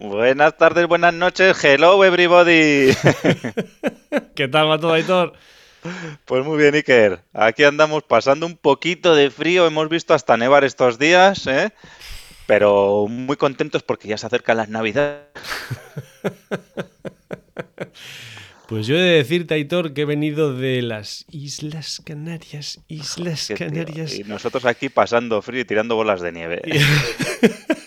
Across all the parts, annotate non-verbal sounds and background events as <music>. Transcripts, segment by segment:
Buenas tardes, buenas noches. Hello, everybody. <laughs> ¿Qué tal va todo, Aitor? Pues muy bien, Iker. Aquí andamos pasando un poquito de frío. Hemos visto hasta nevar estos días, ¿eh? Pero muy contentos porque ya se acercan las navidades. <laughs> Pues yo he de decirte, Aitor, que he venido de las Islas Canarias. Islas tío. Canarias. Y nosotros aquí pasando frío y tirando bolas de nieve. <laughs>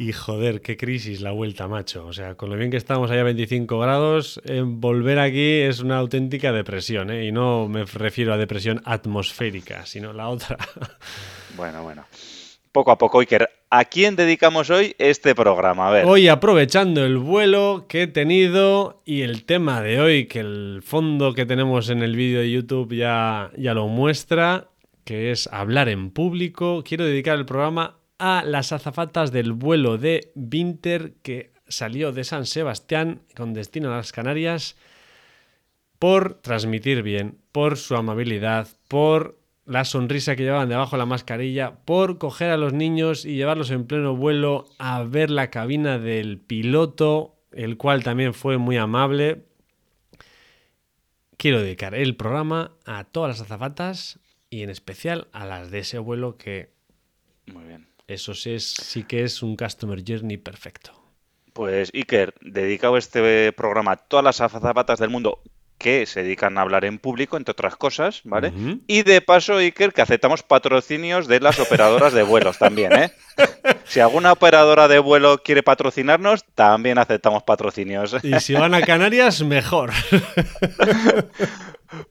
Y joder, qué crisis la vuelta, macho. O sea, con lo bien que estamos allá a 25 grados, eh, volver aquí es una auténtica depresión, ¿eh? Y no me refiero a depresión atmosférica, sino la otra. <laughs> Bueno, bueno. Poco a poco, Iker. ¿A quién dedicamos hoy este programa? A ver. Hoy aprovechando el vuelo que he tenido y el tema de hoy, que el fondo que tenemos en el vídeo de YouTube ya, ya lo muestra, que es hablar en público, quiero dedicar el programa a las azafatas del vuelo de Winter que salió de San Sebastián con destino a las Canarias por transmitir bien, por su amabilidad, por la sonrisa que llevaban debajo de la mascarilla, por coger a los niños y llevarlos en pleno vuelo a ver la cabina del piloto, el cual también fue muy amable. Quiero dedicar el programa a todas las azafatas y en especial a las de ese vuelo que Muy bien. Eso sí, es, sí que es un Customer Journey perfecto. Pues Iker, dedicado este programa a todas las azafatas del mundo que se dedican a hablar en público, entre otras cosas, ¿vale? Y de paso, Iker, que aceptamos patrocinios de las operadoras de vuelos también, ¿eh? <laughs> Si alguna operadora de vuelo quiere patrocinarnos, también aceptamos patrocinios. Y si van a Canarias, mejor. <laughs>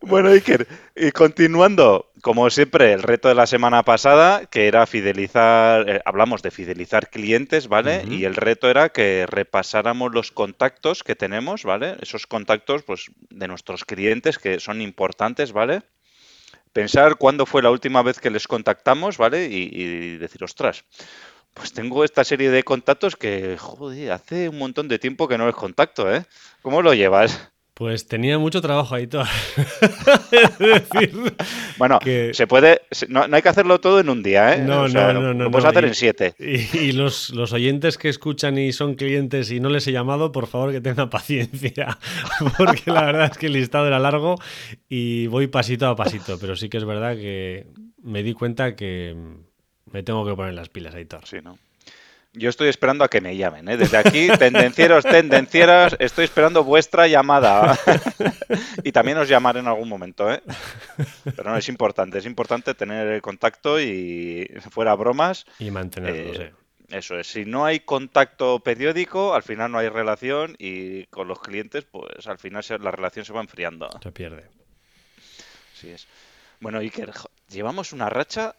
Bueno, Iker, y continuando, como siempre, el reto de la semana pasada, que era fidelizar, eh, hablamos de fidelizar clientes, ¿vale? Y el reto era que repasáramos los contactos que tenemos, ¿vale? Esos contactos, pues, de nuestros clientes que son importantes, ¿vale? Pensar cuándo fue la última vez que les contactamos, ¿vale? Y, y decir, ostras, pues tengo esta serie de contactos que, joder, hace un montón de tiempo que no les contacto, ¿eh? ¿Cómo lo llevas? Pues tenía mucho trabajo ahí todo. <laughs> Bueno, que- se puede, no, no hay que hacerlo todo en un día, ¿eh? No, O sea, no, no, no, Lo puedes no, hacer y- en siete. Y, y los, los oyentes que escuchan y son clientes y no les he llamado, por favor que tengan paciencia, <laughs> porque la verdad es que el listado era largo y voy pasito a pasito, pero sí que es verdad que me di cuenta que me tengo que poner las pilas, Aitor. Sí, ¿no? Yo estoy esperando a que me llamen, ¿eh? Desde aquí, tendencieros, tendencieras, estoy esperando vuestra llamada. <laughs> y también os llamaré en algún momento, ¿eh? Pero no, es importante, es importante tener el contacto y fuera bromas. Y mantenerlos, Eh, eh. Eso es, si no hay contacto periódico, al final no hay relación y con los clientes, pues al final se- la relación se va enfriando. Se pierde. Así es. Bueno, Iker, llevamos una racha,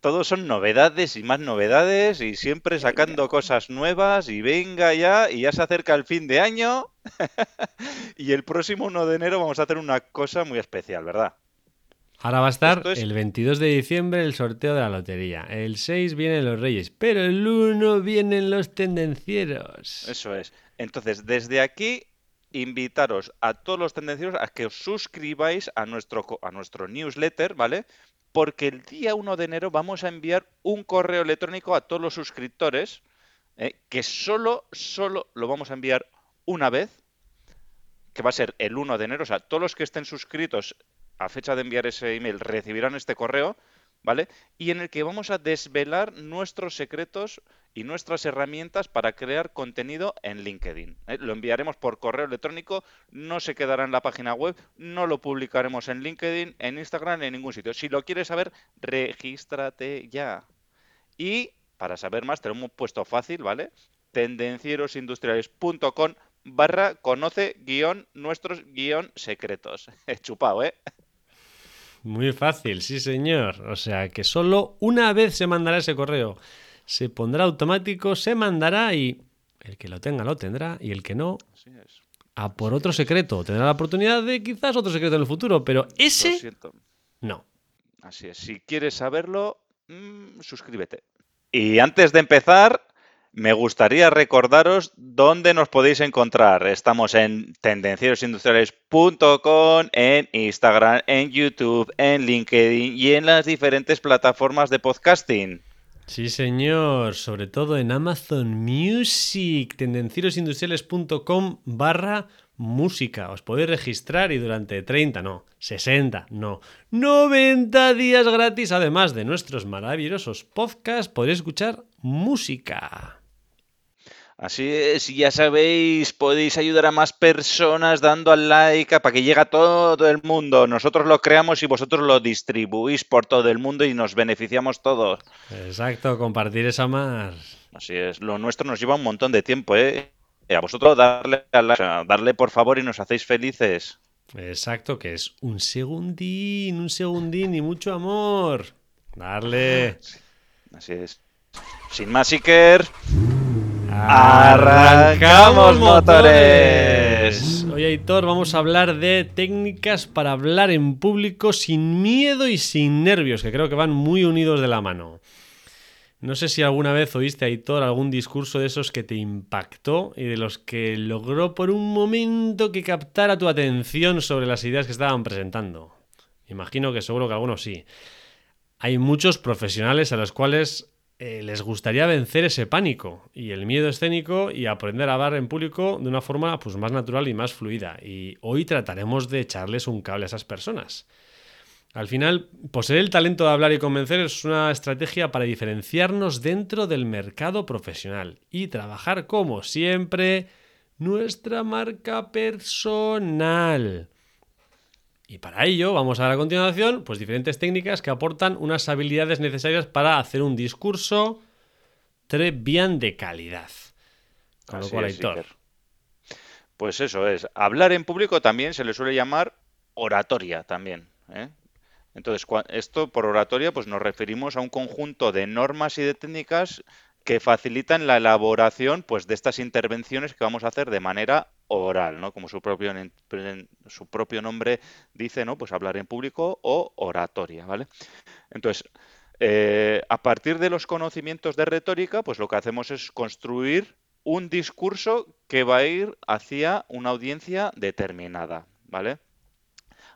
todos son novedades y más novedades y siempre sacando cosas nuevas y venga ya, y ya se acerca el fin de año <laughs> y el próximo 1 de enero vamos a hacer una cosa muy especial, ¿verdad? Ahora va a estar es- el 22 de diciembre el sorteo de la lotería. El 6 vienen los reyes, pero el 1 vienen los tendencieros. Eso es. Entonces, desde aquí, invitaros a todos los tendencieros a que os suscribáis a nuestro, co- a nuestro newsletter, ¿vale? Porque el día 1 de enero vamos a enviar un correo electrónico a todos los suscriptores, ¿eh? que solo, solo lo vamos a enviar una vez, que va a ser el 1 de enero. O sea, todos los que estén suscritos a fecha de enviar ese email recibirán este correo, ¿vale? Y en el que vamos a desvelar nuestros secretos y nuestras herramientas para crear contenido en LinkedIn. ¿eh? Lo enviaremos por correo electrónico, no se quedará en la página web, no lo publicaremos en LinkedIn, en Instagram, en ningún sitio. Si lo quieres saber, regístrate ya. Y para saber más, te lo hemos puesto fácil, ¿vale? tendencierosindustriales.com barra conoce guion nuestros guion secretos. <laughs> Chupado, ¿eh? Muy fácil, sí señor. O sea que solo una vez se mandará ese correo. Se pondrá automático, se mandará y El que lo tenga lo tendrá y el que no, Así es. a por otro secreto. Tendrá la oportunidad de quizás otro secreto en el futuro, pero ese no. Así es. Si quieres saberlo, mm, suscríbete. Y antes de empezar, me gustaría recordaros dónde nos podéis encontrar. Estamos en tendencierosindustriales.com, en Instagram, en YouTube, en LinkedIn y en las diferentes plataformas de podcasting. Sí, señor. Sobre todo en Amazon Music, tendencierosindustriales.com barra música. Os podéis registrar y durante 30, no, 60, no, 90 días gratis, además de nuestros maravillosos podcasts, podéis escuchar música. Así es, ya sabéis, podéis ayudar a más personas dando al like para que llegue a todo el mundo. Nosotros lo creamos y vosotros lo distribuís por todo el mundo y nos beneficiamos todos. Exacto, compartir esa más. Así es, lo nuestro nos lleva un montón de tiempo, ¿eh? Y a vosotros darle, al like, o sea, darle por favor y nos hacéis felices. Exacto, que es un segundín, un segundín y mucho amor. Darle. Así es. Sin más, Iker. ¡Arrancamos motores! Hoy, Aitor, vamos a hablar de técnicas para hablar en público sin miedo y sin nervios, que creo que van muy unidos de la mano. No sé si alguna vez oíste, Aitor, algún discurso de esos que te impactó y de los que logró por un momento que captara tu atención sobre las ideas que estaban presentando. Imagino que seguro que algunos sí. Hay muchos profesionales a los cuales eh, les gustaría vencer ese pánico y el miedo escénico y aprender a hablar en público de una forma pues, más natural y más fluida. Y hoy trataremos de echarles un cable a esas personas. Al final, poseer el talento de hablar y convencer es una estrategia para diferenciarnos dentro del mercado profesional y trabajar como siempre nuestra marca personal. Y para ello vamos a ver a continuación pues diferentes técnicas que aportan unas habilidades necesarias para hacer un discurso bien de calidad. Con lo Así cual, es, Aitor, Iker. Pues eso es. Hablar en público también se le suele llamar oratoria también. ¿eh? Entonces, esto por oratoria, pues nos referimos a un conjunto de normas y de técnicas que facilitan la elaboración, pues, de estas intervenciones que vamos a hacer de manera oral, ¿no? Como su propio, nombre dice, ¿no? Pues hablar en público o oratoria, ¿vale? Entonces, eh, a partir de los conocimientos de retórica, pues lo que hacemos es construir un discurso que va a ir hacia una audiencia determinada, ¿vale?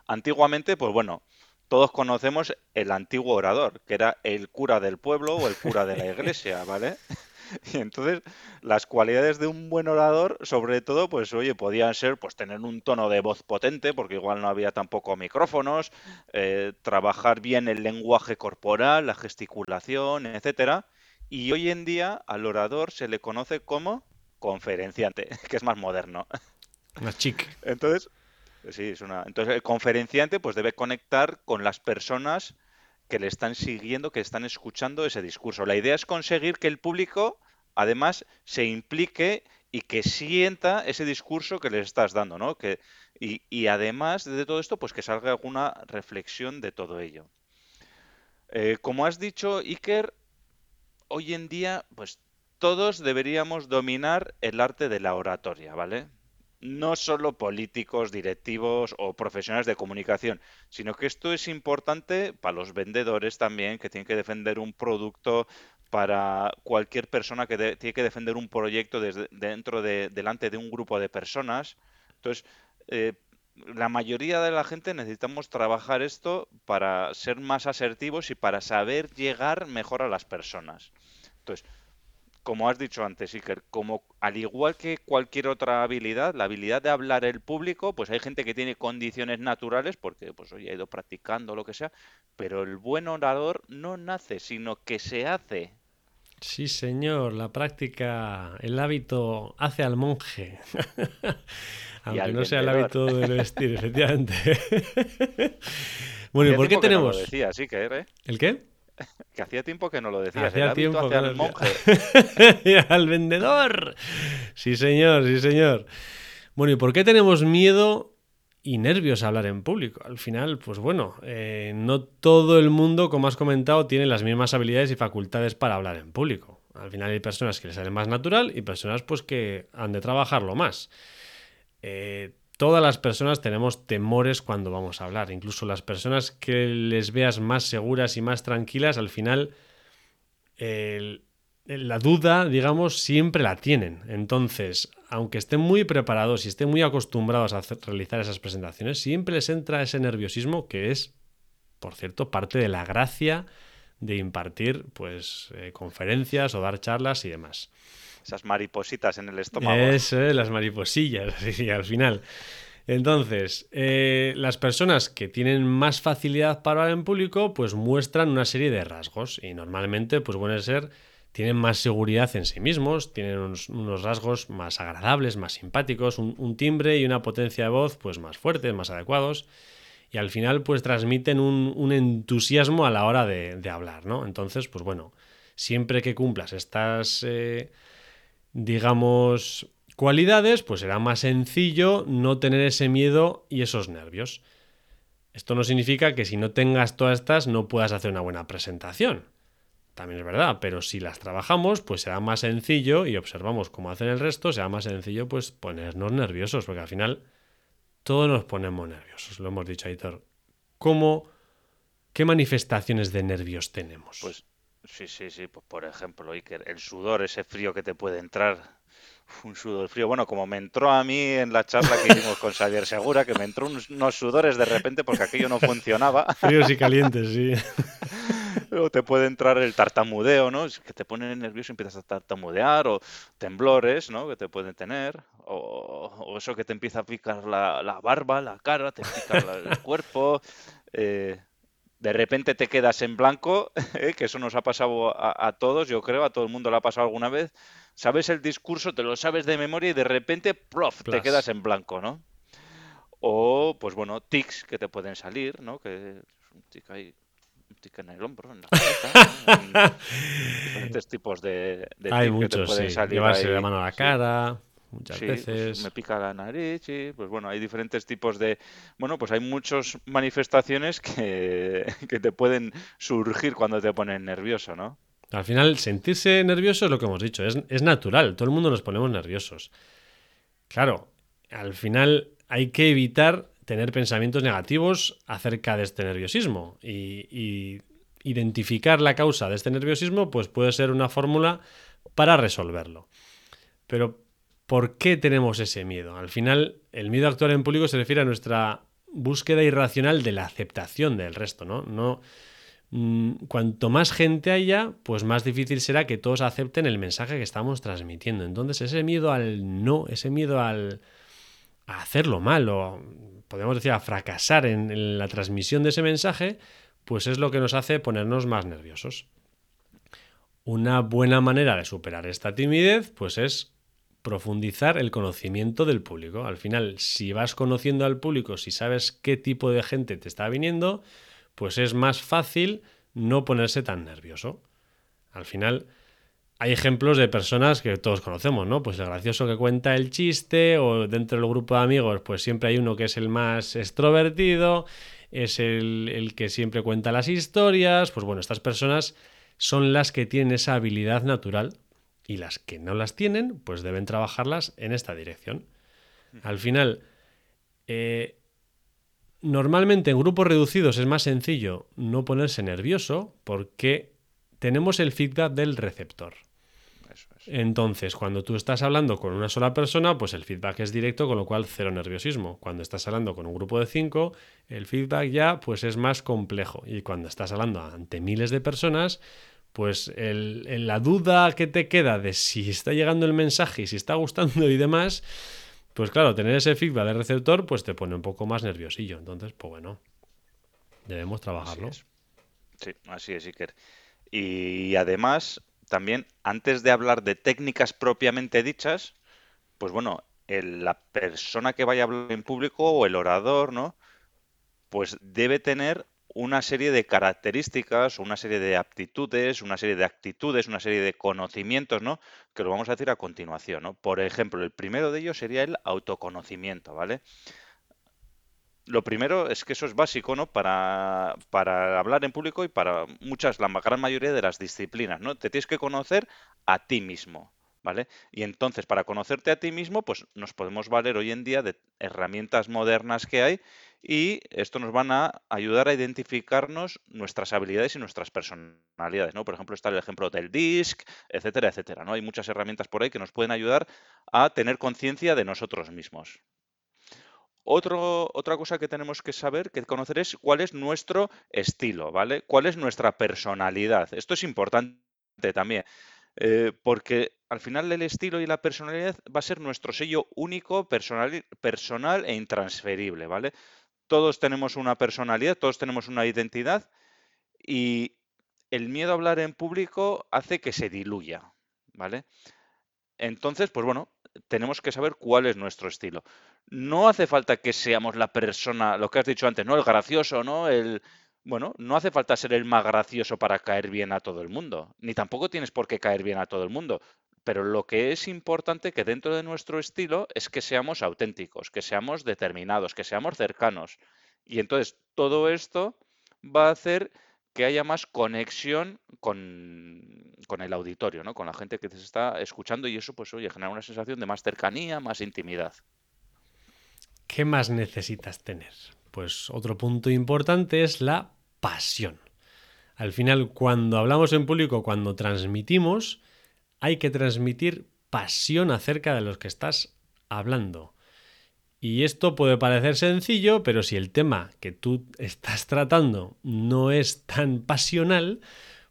Antiguamente, pues bueno, todos conocemos el antiguo orador, que era el cura del pueblo o el cura de la iglesia, <laughs> ¿vale? Y entonces, las cualidades de un buen orador, sobre todo, pues oye, podían ser pues tener un tono de voz potente, porque igual no había tampoco micrófonos, eh, trabajar bien el lenguaje corporal, la gesticulación, etcétera. Y hoy en día al orador se le conoce como conferenciante, <laughs> que es más moderno. más chic. Entonces, es. Entonces, el conferenciante pues debe conectar con las personas que le están siguiendo, que están escuchando ese discurso. La idea es conseguir que el público, además, se implique y que sienta ese discurso que le estás dando, ¿no? Que, y, y además de todo esto, pues que salga alguna reflexión de todo ello. Eh, como has dicho, Iker, hoy en día, pues todos deberíamos dominar el arte de la oratoria, ¿vale? No solo políticos, directivos o profesionales de comunicación, sino que esto es importante para los vendedores también, que tienen que defender un producto, para cualquier persona que de- tiene que defender un proyecto desde, dentro de, delante de un grupo de personas. Entonces, eh, la mayoría de la gente necesitamos trabajar esto para ser más asertivos y para saber llegar mejor a las personas. Entonces, como has dicho antes, Iker, como al igual que cualquier otra habilidad, la habilidad de hablar el público, pues hay gente que tiene condiciones naturales porque pues oye, ha ido practicando lo que sea, pero el buen orador no nace, sino que se hace. Sí, señor, la práctica, el hábito hace al monje. <laughs> Aunque al no sea el hábito del vestir, <laughs> efectivamente. <laughs> bueno, ¿y por qué tiempo que no lo tenemos? decías, Iker, ¿eh? ¿El qué? <laughs> Que hacía tiempo que no lo decías. Hacía el tiempo que al no monje. <laughs> al vendedor. Sí, señor, sí, señor. Bueno, ¿y por qué tenemos miedo y nervios a hablar en público? Al final, pues bueno, eh, no todo el mundo, como has comentado, tiene las mismas habilidades y facultades para hablar en público. Al final hay personas que les sale más natural y personas pues que han de trabajarlo más. Eh, todas las personas tenemos temores cuando vamos a hablar. Incluso las personas que les veas más seguras y más tranquilas, al final la duda, digamos, siempre la tienen. Entonces, aunque estén muy preparados y estén muy acostumbrados a realizar esas presentaciones, siempre les entra ese nerviosismo que es, por cierto, parte de la gracia de impartir pues eh, conferencias o dar charlas y demás. Esas maripositas en el estómago. Eso, las mariposillas, <laughs> sí, al final. Entonces, eh, las personas que tienen más facilidad para hablar en público, pues muestran una serie de rasgos y normalmente, pues pueden ser, tienen más seguridad en sí mismos, tienen unos, rasgos más agradables, más simpáticos, un, timbre y una potencia de voz, pues más fuertes, más adecuados y al final, pues transmiten un, entusiasmo a la hora de, hablar, ¿no? Entonces, pues bueno, siempre que cumplas estas, eh, digamos, cualidades, pues será más sencillo no tener ese miedo y esos nervios. Esto no significa que si no tengas todas estas no puedas hacer una buena presentación. También es verdad, pero si las trabajamos, pues será más sencillo y observamos cómo hacen el resto, será más sencillo pues ponernos nerviosos, porque al final todos nos ponemos nerviosos, lo hemos dicho, Aitor. ¿Cómo, qué manifestaciones de nervios tenemos? Pues sí, sí, sí, pues por ejemplo, Iker, el sudor, ese frío que te puede entrar <laughs> un sudor frío. Bueno, como me entró a mí en la charla que hicimos con Xavier Segura, que me entró unos, sudores de repente porque aquello no funcionaba. <laughs> Fríos y calientes, sí. <laughs> O te puede entrar el tartamudeo, ¿no? Es que te pone nervioso y empiezas a tartamudear, o temblores, ¿no? Que te pueden tener, o, eso que te empieza a picar la, barba, la cara, te pica el cuerpo. Eh, de repente te quedas en blanco, <laughs> ¿eh? que eso nos ha pasado a, a, todos, yo creo, a todo el mundo le ha pasado alguna vez, sabes el discurso, te lo sabes de memoria y de repente, plof, te quedas en blanco, ¿no? O, pues bueno, tics que te pueden salir, ¿no? Que es un tic ahí, un tic en el hombro, en la cabeza, <laughs> diferentes tipos de, de Hay muchos, que te pueden sí. salir Llevarse ahí. la mano a la cara. Muchas sí, veces. Pues me pica la nariz, y pues bueno, hay diferentes tipos de. Bueno, pues hay muchas manifestaciones que, <laughs> que te pueden surgir cuando te ponen nervioso, ¿no? Al final, sentirse nervioso es lo que hemos dicho, es, natural, todo el mundo nos ponemos nerviosos. Claro, al final hay que evitar tener pensamientos negativos acerca de este nerviosismo y, identificar la causa de este nerviosismo pues puede ser una fórmula para resolverlo. Pero ¿por qué tenemos ese miedo? Al final el miedo a actuar en público se refiere a nuestra búsqueda irracional de la aceptación del resto, ¿no? No Mm, cuanto más gente haya, pues más difícil será que todos acepten el mensaje que estamos transmitiendo. Entonces, ese miedo al no, ese miedo al a hacerlo mal o podemos decir a fracasar en, la transmisión de ese mensaje, pues es lo que nos hace ponernos más nerviosos. Una buena manera de superar esta timidez, pues es profundizar el conocimiento del público. Al final, si vas conociendo al público, si sabes qué tipo de gente te está viniendo, pues es más fácil no ponerse tan nervioso. Al final, hay ejemplos de personas que todos conocemos, ¿no? Pues el gracioso que cuenta el chiste o dentro del grupo de amigos, pues siempre hay uno que es el más extrovertido, es el, el que siempre cuenta las historias, pues bueno, estas personas son las que tienen esa habilidad natural y las que no las tienen, pues deben trabajarlas en esta dirección. Al final, eh, Normalmente en grupos reducidos es más sencillo no ponerse nervioso porque tenemos el feedback del receptor. Entonces, cuando tú estás hablando con una sola persona, pues el feedback es directo, con lo cual cero nerviosismo. Cuando estás hablando con un grupo de cinco, el feedback ya pues es más complejo. Y cuando estás hablando ante miles de personas, pues la duda que te queda de si está llegando el mensaje y si está gustando y demás, pues claro, tener ese feedback del receptor pues te pone un poco más nerviosillo. Entonces, pues bueno, debemos trabajarlo. Sí, así es, Iker. Y además, también, antes de hablar de técnicas propiamente dichas, pues bueno, la persona que vaya a hablar en público o el orador, ¿no? Pues debe tener una serie de características, una serie de aptitudes, una serie de actitudes, una serie de conocimientos, ¿no? Que lo vamos a decir a continuación, ¿no? Por ejemplo, el primero de ellos sería el autoconocimiento, ¿vale? lo primero es que eso es básico, ¿no? Para, para hablar en público y para muchas, la gran mayoría de las disciplinas, ¿no? Te tienes que conocer a ti mismo, ¿vale? Y entonces, para conocerte a ti mismo, pues nos podemos valer hoy en día de herramientas modernas que hay y esto nos van a ayudar a identificarnos nuestras habilidades y nuestras personalidades, ¿no? Por ejemplo, está el ejemplo del DISC, etcétera, etcétera, ¿no? Hay muchas herramientas por ahí que nos pueden ayudar a tener conciencia de nosotros mismos. Otra cosa que tenemos que saber, que conocer es cuál es nuestro estilo, ¿vale? ¿Cuál es nuestra personalidad? Esto es importante también, eh, porque al final el estilo y la personalidad va a ser nuestro sello único, personal, personal e intransferible, ¿vale? Todos tenemos una personalidad, todos tenemos una identidad y el miedo a hablar en público hace que se diluya, ¿vale? Entonces, pues bueno, tenemos que saber cuál es nuestro estilo. No hace falta que seamos la persona, lo que has dicho antes, ¿no? El gracioso, ¿no? El, bueno, no hace falta ser el más gracioso para caer bien a todo el mundo, ni tampoco tienes por qué caer bien a todo el mundo. Pero lo que es importante que dentro de nuestro estilo es que seamos auténticos, que seamos determinados, que seamos cercanos. Y entonces todo esto va a hacer que haya más conexión con, el auditorio, ¿no? Con la gente que se está escuchando y eso, pues, oye, genera una sensación de más cercanía, más intimidad. ¿Qué más necesitas tener? Pues otro punto importante es la pasión. Al final, cuando hablamos en público, cuando transmitimos, hay que transmitir pasión acerca de los que estás hablando. Y esto puede parecer sencillo, pero si el tema que tú estás tratando no es tan pasional,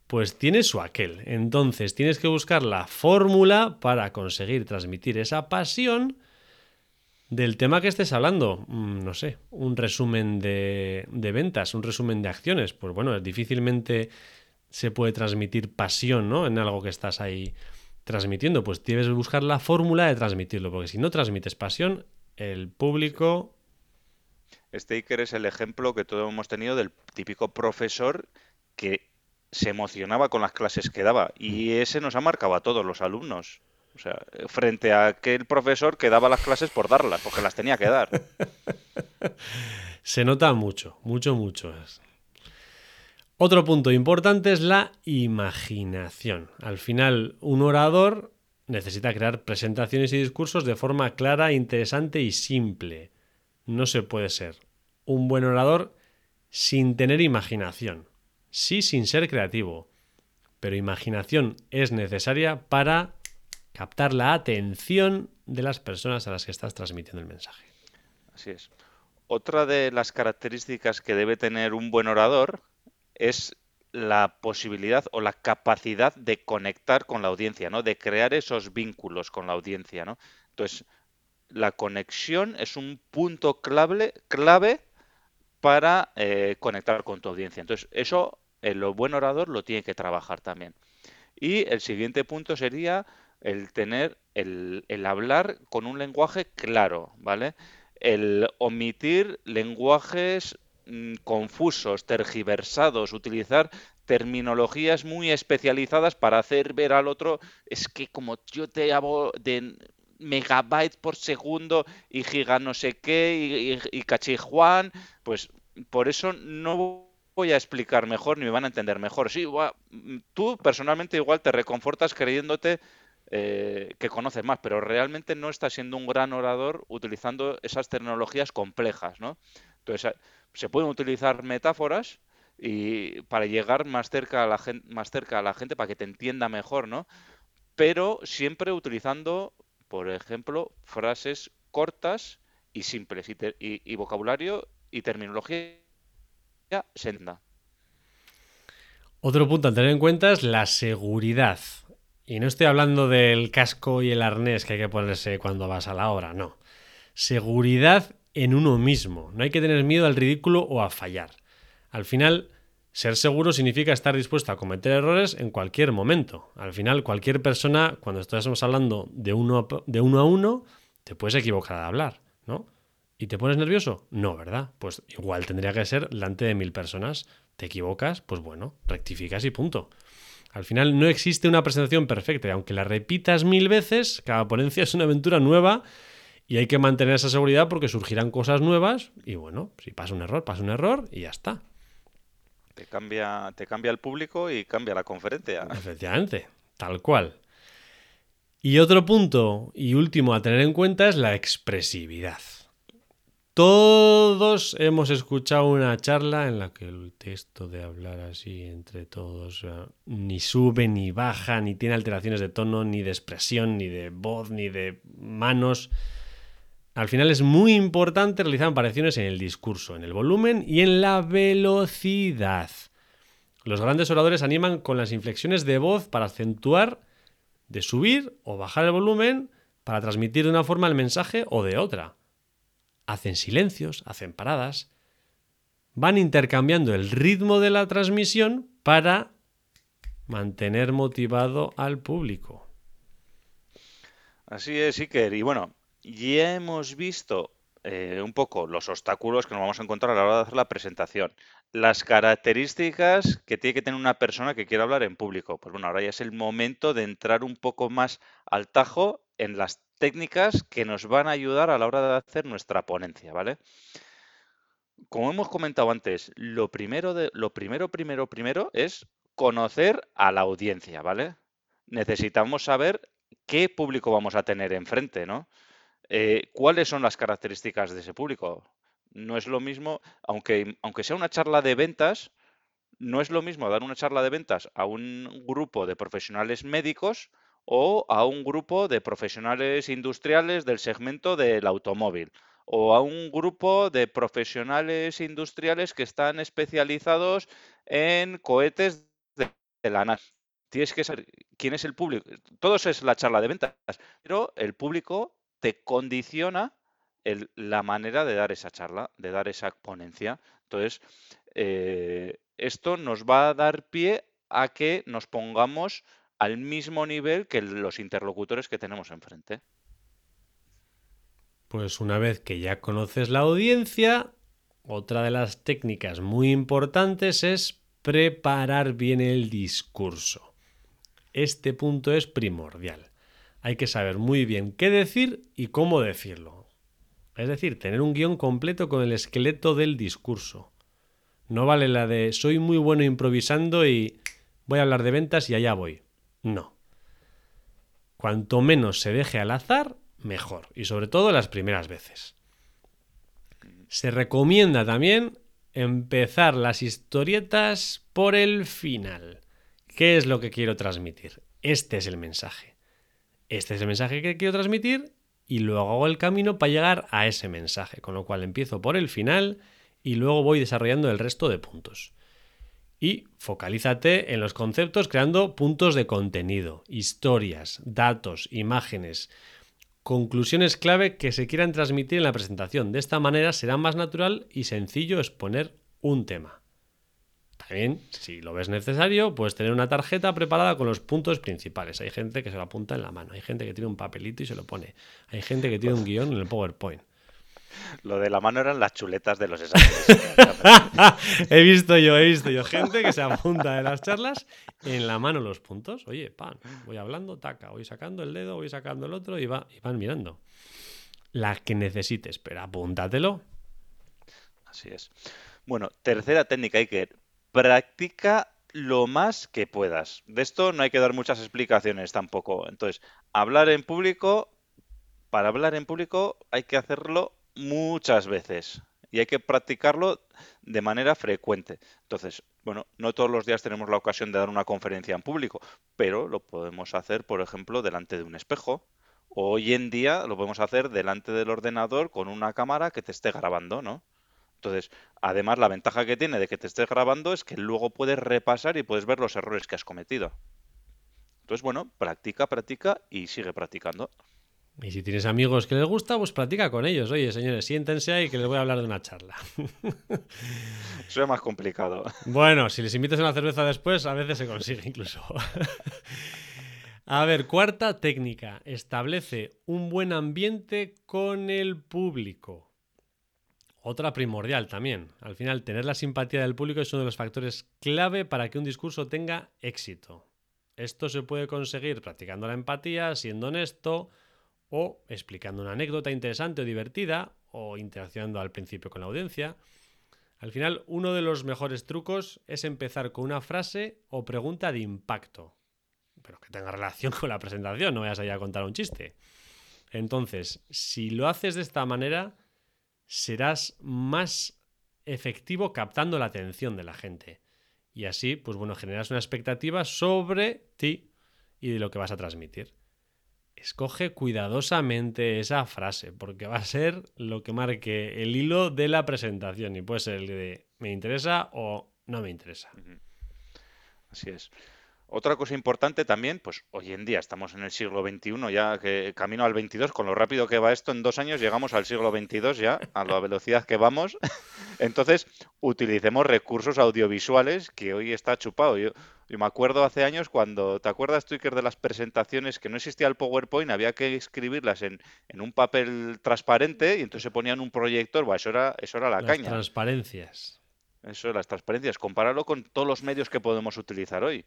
pues tiene su aquel. Entonces tienes que buscar la fórmula para conseguir transmitir esa pasión del tema que estés hablando. Mm, no sé, un resumen de, de ventas, un resumen de acciones. Pues bueno, difícilmente se puede transmitir pasión ¿no? en algo que estás ahí transmitiendo, pues debes buscar la fórmula de transmitirlo, porque si no transmites pasión, el público... Este Iker es el ejemplo que todos hemos tenido del típico profesor que se emocionaba con las clases que daba y mm. ese nos ha marcado a todos los alumnos. O sea, frente a aquel profesor que daba las clases por darlas, porque las tenía que dar. <laughs> se nota mucho, mucho, mucho. Otro punto importante es la imaginación. Al final, un orador necesita crear presentaciones y discursos de forma clara, interesante y simple. No se puede ser un buen orador sin tener imaginación. Sí, sin ser creativo. Pero imaginación es necesaria para captar la atención de las personas a las que estás transmitiendo el mensaje. Así es. Otra de las características que debe tener un buen orador es la posibilidad o la capacidad de conectar con la audiencia, ¿no? De crear esos vínculos con la audiencia, ¿no? Entonces, la conexión es un punto clave, clave para eh, conectar con tu audiencia. Entonces, eso el buen orador lo tiene que trabajar también. Y el siguiente punto sería el tener, el, el hablar con un lenguaje claro, ¿vale? El omitir lenguajes Mm, confusos, tergiversados, utilizar terminologías muy especializadas para hacer ver al otro, es que como yo te hago de megabytes por segundo y giga no sé qué y, y, cachijuan, pues por eso no voy a explicar mejor ni me van a entender mejor. Sí, tú personalmente igual te reconfortas creyéndote eh, que conoces más, pero realmente no estás siendo un gran orador utilizando esas tecnologías complejas, ¿no? Entonces, se pueden utilizar metáforas y para llegar más cerca a la gente, más cerca a la gente para que te entienda mejor, ¿no? Pero siempre utilizando, por ejemplo, frases cortas y simples y, vocabulario y terminología senda. Otro punto a tener en cuenta es la seguridad. Y no estoy hablando del casco y el arnés que hay que ponerse cuando vas a la obra, no. Seguridad en uno mismo. No hay que tener miedo al ridículo o a fallar. Al final, ser seguro significa estar dispuesto a cometer errores en cualquier momento. Al final, cualquier persona, cuando estamos hablando de uno, a, de uno a uno, te puedes equivocar al hablar, ¿no? ¿Y te pones nervioso? No, ¿verdad? Pues igual tendría que ser delante de mil personas. ¿Te equivocas? Pues bueno, rectificas y punto. Al final no existe una presentación perfecta y aunque la repitas mil veces, cada ponencia es una aventura nueva Y hay que mantener esa seguridad porque surgirán cosas nuevas y bueno, si pasa un error, pasa un error y ya está. Te cambia, te cambia el público y cambia la conferencia. Efectivamente, tal cual. Y otro punto y último a tener en cuenta es la expresividad. Todos hemos escuchado una charla en la que el texto de hablar así entre todos ni sube ni baja, ni tiene alteraciones de tono, ni de expresión, ni de voz, ni de manos. Al final es muy importante realizar variaciones en el discurso, en el volumen y en la velocidad. Los grandes oradores animan con las inflexiones de voz para acentuar, de subir o bajar el volumen, para transmitir de una forma el mensaje o de otra. Hacen silencios, hacen paradas, van intercambiando el ritmo de la transmisión para mantener motivado al público. Así es, Iker. Y bueno, ya hemos visto eh, un poco los obstáculos que nos vamos a encontrar a la hora de hacer la presentación. Las características que tiene que tener una persona que quiera hablar en público. Pues bueno, ahora ya es el momento de entrar un poco más al tajo en las técnicas que nos van a ayudar a la hora de hacer nuestra ponencia, ¿vale? Como hemos comentado antes, lo primero, de, lo primero, primero, primero es conocer a la audiencia, ¿vale? Necesitamos saber qué público vamos a tener enfrente, ¿no? Eh, ¿Cuáles son las características de ese público? No es lo mismo, aunque, aunque sea una charla de ventas, no es lo mismo dar una charla de ventas a un grupo de profesionales médicos o a un grupo de profesionales industriales del segmento del automóvil o a un grupo de profesionales industriales que están especializados en cohetes de, la NASA. Tienes que saber quién es el público. Todo es la charla de ventas, pero el público te condiciona la manera de dar esa charla, de dar esa ponencia. Entonces, eh, esto nos va a dar pie a que nos pongamos al mismo nivel que los interlocutores que tenemos enfrente. Pues una vez que ya conoces la audiencia, otra de las técnicas muy importantes es preparar bien el discurso. Este punto es primordial hay que saber muy bien qué decir y cómo decirlo. Es decir, tener un guion completo con el esqueleto del discurso. No vale la de soy muy bueno improvisando y voy a hablar de ventas y allá voy. No. Cuanto menos se deje al azar, mejor. Y sobre todo las primeras veces. Se recomienda también empezar las historietas por el final. ¿Qué es lo que quiero transmitir? Este es el mensaje este es el mensaje que quiero transmitir y luego hago el camino para llegar a ese mensaje, con lo cual empiezo por el final y luego voy desarrollando el resto de puntos. Y focalízate en los conceptos creando puntos de contenido, historias, datos, imágenes, conclusiones clave que se quieran transmitir en la presentación. De esta manera será más natural y sencillo exponer un tema. También, si lo ves necesario, puedes tener una tarjeta preparada con los puntos principales. Hay gente que se lo apunta en la mano, hay gente que tiene un papelito y se lo pone, hay gente que tiene un guion en el PowerPoint. Lo de la mano eran las chuletas de los exámenes. <laughs> he visto yo, he visto yo gente que se apunta de las charlas en la mano los puntos. Oye, pan, voy hablando, taca, voy sacando el dedo, voy sacando el otro y, va, y van mirando. La que necesites, pero apúntatelo. Así es. Bueno, tercera técnica, hay que practica lo más que puedas. De esto no hay que dar muchas explicaciones tampoco. Entonces, hablar en público, para hablar en público hay que hacerlo muchas veces y hay que practicarlo de manera frecuente. Entonces, bueno, no todos los días tenemos la ocasión de dar una conferencia en público, pero lo podemos hacer, por ejemplo, delante de un espejo. hoy en día lo podemos hacer delante del ordenador con una cámara que te esté grabando, ¿no? Entonces, además, la ventaja que tiene de que te estés grabando es que luego puedes repasar y puedes ver los errores que has cometido. Entonces, bueno, practica, practica y sigue practicando. Y si tienes amigos que les gusta, pues practica con ellos. Oye, señores, siéntense ahí que les voy a hablar de una charla. <laughs> Eso es más complicado. Bueno, si les invitas a una cerveza después, a veces se consigue incluso. <laughs> a ver, cuarta técnica. Establece un buen ambiente con el público. Otra primordial también. Al final, tener la simpatía del público es uno de los factores clave para que un discurso tenga éxito. Esto se puede conseguir practicando la empatía, siendo honesto o explicando una anécdota interesante o divertida, o interaccionando al principio con la audiencia. Al final, uno de los mejores trucos es empezar con una frase o pregunta de impacto, pero que tenga relación <laughs> con la presentación, no vayas a ir a contar un chiste. Entonces, si lo haces de esta manera, serás más efectivo captando la atención de la gente. Y así, pues bueno, generas una expectativa sobre ti y de lo que vas a transmitir escoge cuidadosamente esa frase, porque va a ser lo que marque el hilo de la presentación y puede ser el de me interesa o no me interesa. Así es. Otra cosa importante también, pues hoy en día estamos en el siglo XXI, ya que camino al 22, con lo rápido que va esto, en dos años llegamos al siglo XXII ya, a la velocidad que vamos. Entonces, utilicemos recursos audiovisuales que hoy está chupado. Yo, me acuerdo hace años cuando, ¿te acuerdas, Twitter, de las presentaciones que no existía el PowerPoint, había que escribirlas en, un papel transparente y entonces se ponían un proyector, bueno, eso era, eso era la las caña. Transparencias. Eso, las transparencias. Compararlo con todos los medios que podemos utilizar hoy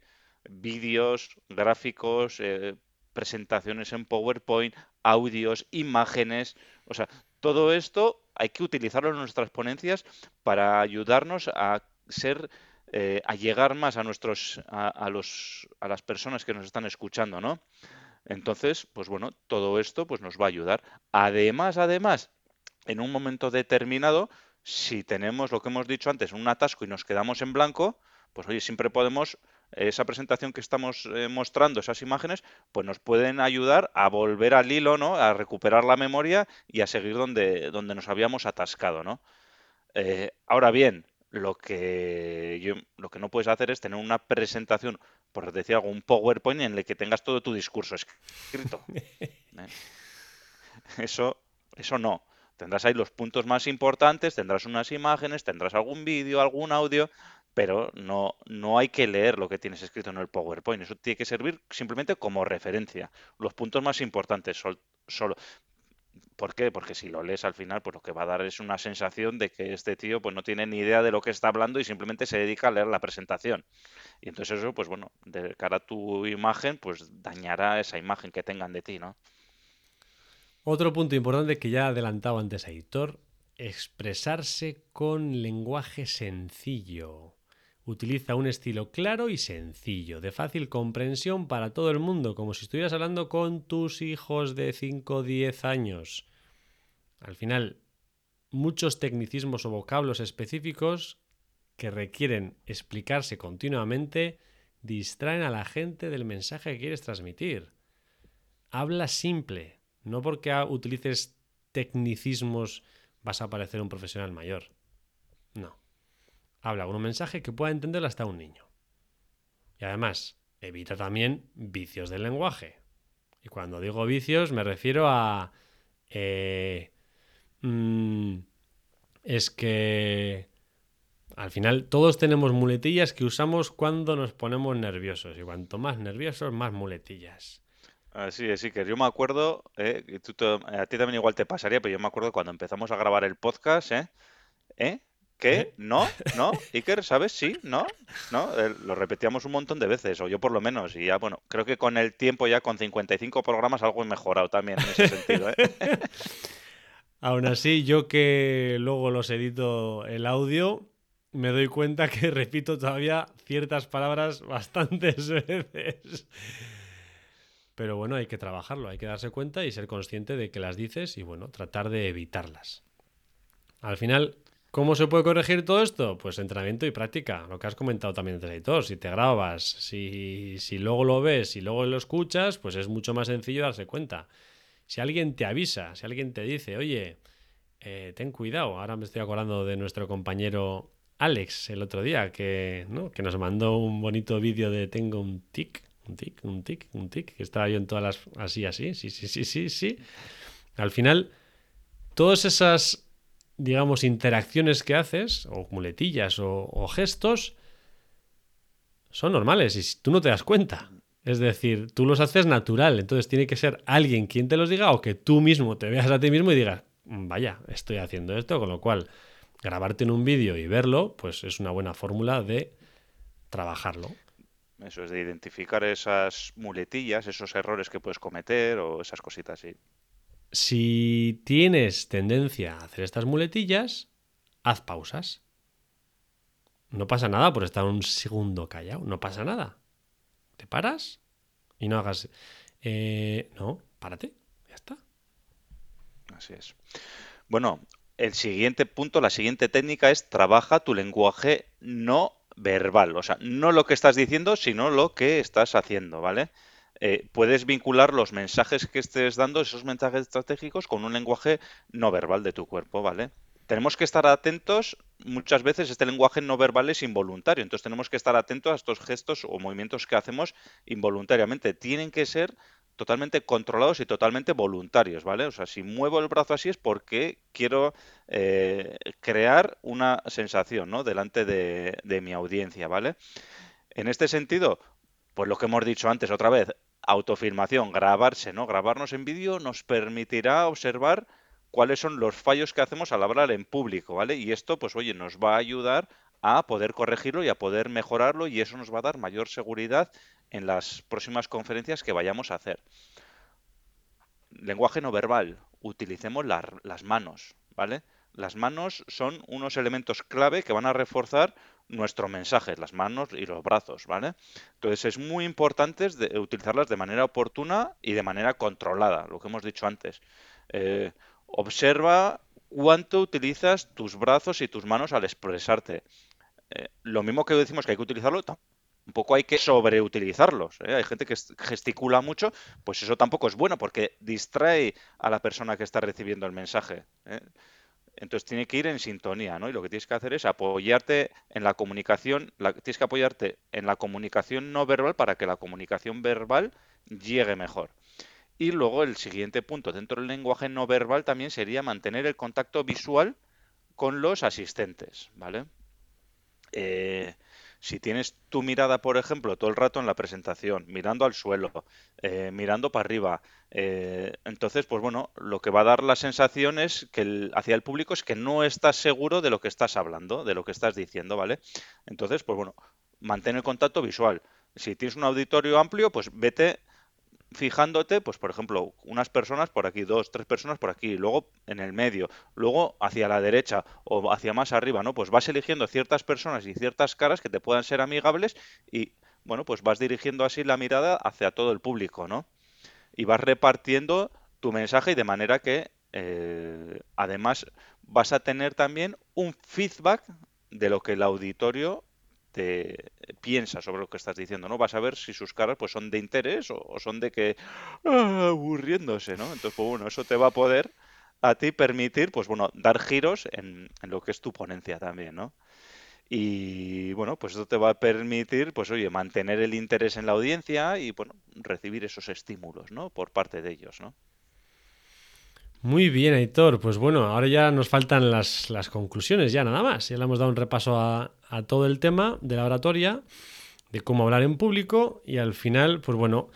vídeos, gráficos, eh, presentaciones en PowerPoint, audios, imágenes. O sea, todo esto hay que utilizarlo en nuestras ponencias para ayudarnos a ser eh, a llegar más a nuestros a, los a las personas que nos están escuchando, ¿no? Entonces, pues bueno, todo esto pues nos va a ayudar. Además, además, en un momento determinado, si tenemos lo que hemos dicho antes, un atasco y nos quedamos en blanco, pues oye, siempre podemos esa presentación que estamos eh, mostrando, esas imágenes, pues nos pueden ayudar a volver al hilo, ¿no? A recuperar la memoria y a seguir donde, donde nos habíamos atascado, ¿no? Eh, ahora bien, lo que yo, lo que no puedes hacer es tener una presentación, por decir algo, un PowerPoint en el que tengas todo tu discurso escrito. <laughs> ¿eh? Eso, eso no. Tendrás ahí los puntos más importantes, tendrás unas imágenes, tendrás algún vídeo, algún audio, pero no, no hay que leer lo que tienes escrito en el PowerPoint. Eso tiene que servir simplemente como referencia. Los puntos más importantes son solo. ¿Por qué? Porque si lo lees al final, pues lo que va a dar es una sensación de que este tío pues no tiene ni idea de lo que está hablando y simplemente se dedica a leer la presentación. Y entonces eso, pues bueno, de cara a tu imagen, pues dañará esa imagen que tengan de ti, ¿no? Otro punto importante que ya adelantaba antes Editor, expresarse con lenguaje sencillo. Utiliza un estilo claro y sencillo, de fácil comprensión para todo el mundo, como si estuvieras hablando con tus hijos de 5 o 10 años. Al final, muchos tecnicismos o vocablos específicos que requieren explicarse continuamente distraen a la gente del mensaje que quieres transmitir. Habla simple, no porque utilices tecnicismos vas a parecer un profesional mayor. Habla con un mensaje que pueda entender hasta un niño. Y además, evita también vicios del lenguaje. Y cuando digo vicios me refiero a... Eh, mm, es que al final todos tenemos muletillas que usamos cuando nos ponemos nerviosos. Y cuanto más nerviosos, más muletillas. Así es, sí, que yo me acuerdo, eh, a ti también igual te pasaría, pero yo me acuerdo cuando empezamos a grabar el podcast, ¿eh? ¿Eh? ¿Qué? ¿Eh? ¿No? ¿No? Iker, ¿sabes? Sí, ¿no? ¿No? Eh, lo repetíamos un montón de veces, o yo por lo menos, y ya, bueno, creo que con el tiempo ya con 55 programas algo he mejorado también en ese sentido, ¿eh? <laughs> Aún así, yo que luego los edito el audio, me doy cuenta que repito todavía ciertas palabras bastantes <laughs> veces. Pero bueno, hay que trabajarlo, hay que darse cuenta y ser consciente de que las dices y bueno, tratar de evitarlas. Al final, ¿Cómo se puede corregir todo esto? Pues entrenamiento y práctica, lo que has comentado también antes, editor. Si te grabas, si, si luego lo ves y luego lo escuchas, pues es mucho más sencillo darse cuenta. Si alguien te avisa, si alguien te dice, oye, eh, ten cuidado, ahora me estoy acordando de nuestro compañero Alex el otro día, que, ¿no? que nos mandó un bonito vídeo de tengo un tic, un tic, un tic, un tic, que estaba yo en todas las... así, así, sí, sí, sí, sí, sí. Al final, todas esas digamos, interacciones que haces, o muletillas o, gestos, son normales y tú no te das cuenta. Es decir, tú los haces natural, entonces tiene que ser alguien quien te los diga o que tú mismo te veas a ti mismo y digas, mm, vaya, estoy haciendo esto, con lo cual grabarte en un vídeo y verlo, pues es una buena fórmula de trabajarlo. Eso es de identificar esas muletillas, esos errores que puedes cometer o esas cositas, sí. Si tienes tendencia a hacer estas muletillas, haz pausas. No pasa nada por estar un segundo callado, no pasa nada. Te paras y no hagas... eh, no, párate, ya está. Así es. Bueno, el siguiente punto, la siguiente técnica es trabaja tu lenguaje no verbal. O sea, no lo que estás diciendo, sino lo que estás haciendo, ¿vale? Eh, puedes vincular los mensajes que estés dando, esos mensajes estratégicos, con un lenguaje no verbal de tu cuerpo, ¿vale? Tenemos que estar atentos, muchas veces este lenguaje no verbal es involuntario, entonces tenemos que estar atentos a estos gestos o movimientos que hacemos involuntariamente. Tienen que ser totalmente controlados y totalmente voluntarios, ¿vale? O sea, si muevo el brazo así es porque quiero eh, crear una sensación, ¿no? Delante de, de mi audiencia, ¿vale? En este sentido, pues lo que hemos dicho antes otra vez, autofilmación, grabarse, ¿no? Grabarnos en vídeo nos permitirá observar cuáles son los fallos que hacemos al hablar en público, ¿vale? Y esto, pues oye, nos va a ayudar a poder corregirlo y a poder mejorarlo y eso nos va a dar mayor seguridad en las próximas conferencias que vayamos a hacer. Lenguaje no verbal, utilicemos las, las manos, ¿vale? Las manos son unos elementos clave que van a reforzar nuestro mensaje, las manos y los brazos, ¿vale? Entonces es muy importante utilizarlas de manera oportuna y de manera controlada, lo que hemos dicho antes. Eh, observa cuánto utilizas tus brazos y tus manos al expresarte. Eh, lo mismo que decimos que hay que utilizarlo, tampoco hay que sobreutilizarlos. ¿eh? Hay gente que est- gesticula mucho, pues eso tampoco es bueno porque distrae a la persona que está recibiendo el mensaje. Entonces tiene que ir en sintonía, ¿no? Y lo que tienes que hacer es apoyarte en la comunicación, tienes que apoyarte en la comunicación no verbal para que la comunicación verbal llegue mejor. Y luego el siguiente punto dentro del lenguaje no verbal también sería mantener el contacto visual con los asistentes, ¿vale? Eh, si tienes tu mirada, por ejemplo, todo el rato en la presentación, mirando al suelo, eh, mirando para arriba, eh, entonces, pues bueno, lo que va a dar la sensación es que el- hacia el público es que no estás seguro de lo que estás hablando, de lo que estás diciendo, ¿vale? Entonces, pues bueno, mantén el contacto visual. Si tienes un auditorio amplio, pues vete fijándote, pues por ejemplo, unas personas por aquí, dos, tres personas por aquí, luego en el medio, luego hacia la derecha o hacia más arriba, ¿no? Pues vas eligiendo ciertas personas y ciertas caras que te puedan ser amigables y, bueno, pues vas dirigiendo así la mirada hacia todo el público, ¿no? Y vas repartiendo tu mensaje y de manera que eh, además vas a tener también un feedback de lo que el auditorio te piensa sobre lo que estás diciendo, ¿no? Vas a ver si sus caras pues son de interés o, son de que ah, aburriéndose, ¿no? Entonces, pues bueno, eso te va a poder a ti permitir, pues bueno, dar giros en, en lo que es tu ponencia también, ¿no? Y bueno, pues eso te va a permitir, pues oye, mantener el interés en la audiencia y bueno, recibir esos estímulos, ¿no? Por parte de ellos, ¿no? Muy bien, Aitor. Pues bueno, ahora ya nos faltan las, las conclusiones, ya nada más. Ya le hemos dado un repaso a, todo el tema de la oratoria, de cómo hablar en público y al final, pues bueno,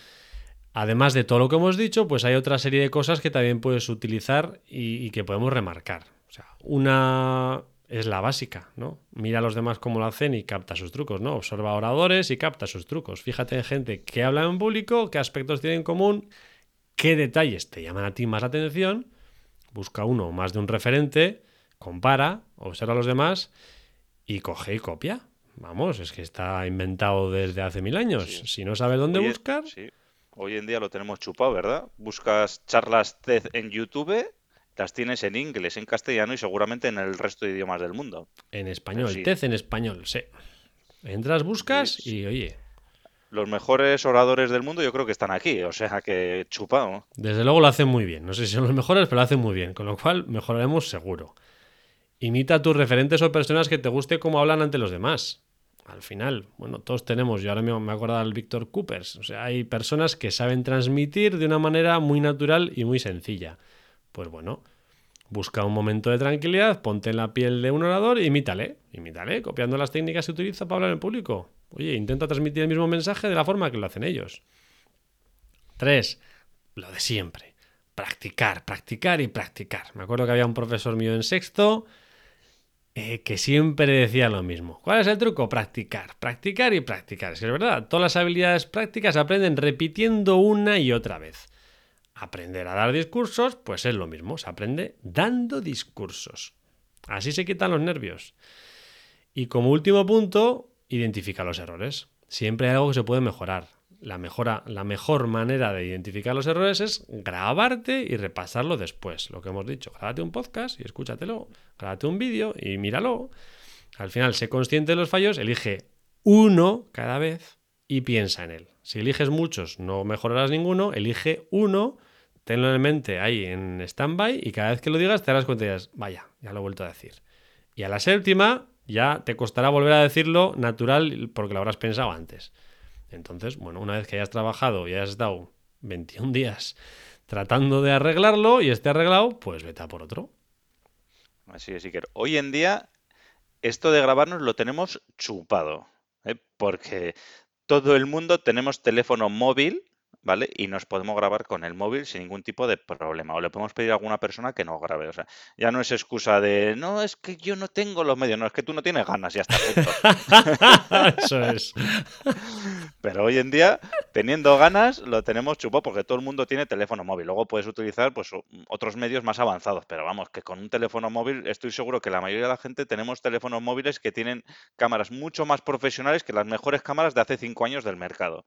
además de todo lo que hemos dicho, pues hay otra serie de cosas que también puedes utilizar y, y que podemos remarcar. O sea, una es la básica, ¿no? Mira a los demás cómo lo hacen y capta sus trucos, ¿no? Observa oradores y capta sus trucos. Fíjate en gente que habla en público, qué aspectos tienen en común, qué detalles te llaman a ti más la atención. Busca uno o más de un referente, compara, observa a los demás y coge y copia. Vamos, es que está inventado desde hace mil años. Sí. Si no sabes dónde buscar, sí. Hoy en día lo tenemos chupado, ¿verdad? Buscas charlas TED en YouTube, las tienes en inglés, en castellano y seguramente en el resto de idiomas del mundo. en español, sí. TED en español, sí. Entras, buscas y oye, Los mejores oradores del mundo yo creo que están aquí, o sea que chupado. Desde luego lo hacen muy bien. No sé si son los mejores, pero lo hacen muy bien. Con lo cual mejoraremos seguro. Imita a tus referentes o personas que te guste cómo hablan ante los demás. Al final, bueno, todos tenemos, yo ahora mismo me acuerdo del Víctor Coopers. O sea, hay personas que saben transmitir de una manera muy natural y muy sencilla. Pues bueno, busca un momento de tranquilidad, ponte en la piel de un orador imítale. Imítale, copiando las técnicas que utiliza para hablar en público. Oye, intenta transmitir el mismo mensaje de la forma que lo hacen ellos. Tres, lo de siempre. Practicar, practicar y practicar. Me acuerdo que había un profesor mío en sexto eh, que siempre decía lo mismo. ¿Cuál es el truco? Practicar, practicar y practicar. Es que es verdad, todas las habilidades prácticas aprenden repitiendo una y otra vez. Aprender a dar discursos, pues es lo mismo, se aprende dando discursos. Así se quitan los nervios. Y como último punto, identifica los errores. Siempre hay algo que se puede mejorar. La, mejora, la mejor manera de identificar los errores es grabarte y repasarlo después. Lo que hemos dicho, grábate un podcast y escúchatelo, grábate un vídeo y míralo. Al final, sé consciente de los fallos, elige uno cada vez y piensa en él. Si eliges muchos, no mejorarás ninguno, elige uno, tenlo en mente ahí en stand-by y cada vez que lo digas te darás cuenta y dirás, vaya, ya lo he vuelto a decir. Y a la séptima ya te costará volver a decirlo natural porque lo habrás pensado antes. Entonces, bueno, una vez que hayas trabajado y hayas estado 21 días tratando de arreglarlo y esté arreglado, pues vete a por otro. Así es, Hoy en día, esto de grabarnos lo tenemos chupado, ¿eh? porque todo el mundo tenemos teléfono móvil ¿vale? Y nos podemos grabar con el móvil sin ningún tipo de problema. O le podemos pedir a alguna persona que nos grabe. O sea, ya no es excusa de, no, es que yo no tengo los medios, no, es que tú no tienes ganas, ya está. <laughs> Eso es. <laughs> Pero hoy en día, teniendo ganas, lo tenemos chupado porque todo el mundo tiene teléfono móvil. Luego puedes utilizar pues, otros medios más avanzados. Pero vamos, que con un teléfono móvil estoy seguro que la mayoría de la gente tenemos teléfonos móviles que tienen cámaras mucho más profesionales que las mejores cámaras de hace cinco años del mercado.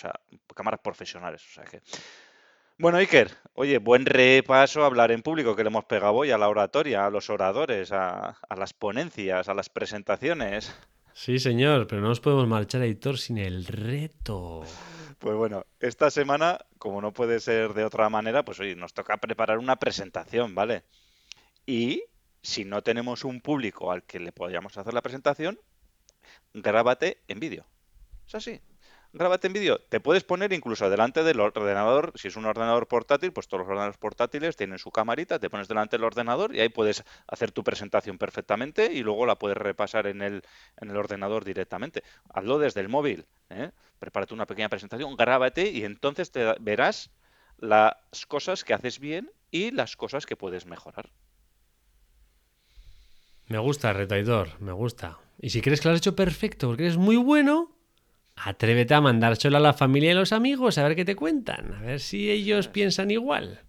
O sea, cámaras profesionales. O sea que. Bueno, Iker, oye, buen repaso a hablar en público que le hemos pegado hoy a la oratoria, a los oradores, a, las ponencias, a las presentaciones. Sí, señor, pero no nos podemos marchar, editor, sin el reto. Pues bueno, esta semana, como no puede ser de otra manera, pues oye, nos toca preparar una presentación, ¿vale? Y si no tenemos un público al que le podríamos hacer la presentación, grábate en vídeo. Es así grábate en vídeo. Te puedes poner incluso delante del ordenador, si es un ordenador portátil, pues todos los ordenadores portátiles tienen su camarita, te pones delante del ordenador y ahí puedes hacer tu presentación perfectamente y luego la puedes repasar en el, en el ordenador directamente. Hazlo desde el móvil, ¿eh? prepárate una pequeña presentación, grábate y entonces te verás las cosas que haces bien y las cosas que puedes mejorar. Me gusta, retaidor, me gusta. Y si crees que lo has hecho perfecto porque eres muy bueno, Atrévete a mandárselo a la familia y a los amigos a ver qué te cuentan, a ver si ellos piensan igual.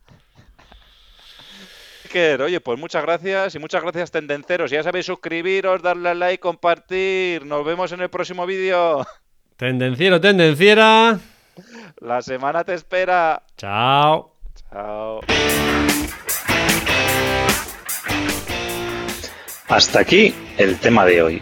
Oye, pues muchas gracias y muchas gracias tendenceros. Ya sabéis suscribiros, darle a like, compartir. Nos vemos en el próximo vídeo. Tendenciero, tendenciera. La semana te espera. Chao. Chao. Hasta aquí el tema de hoy.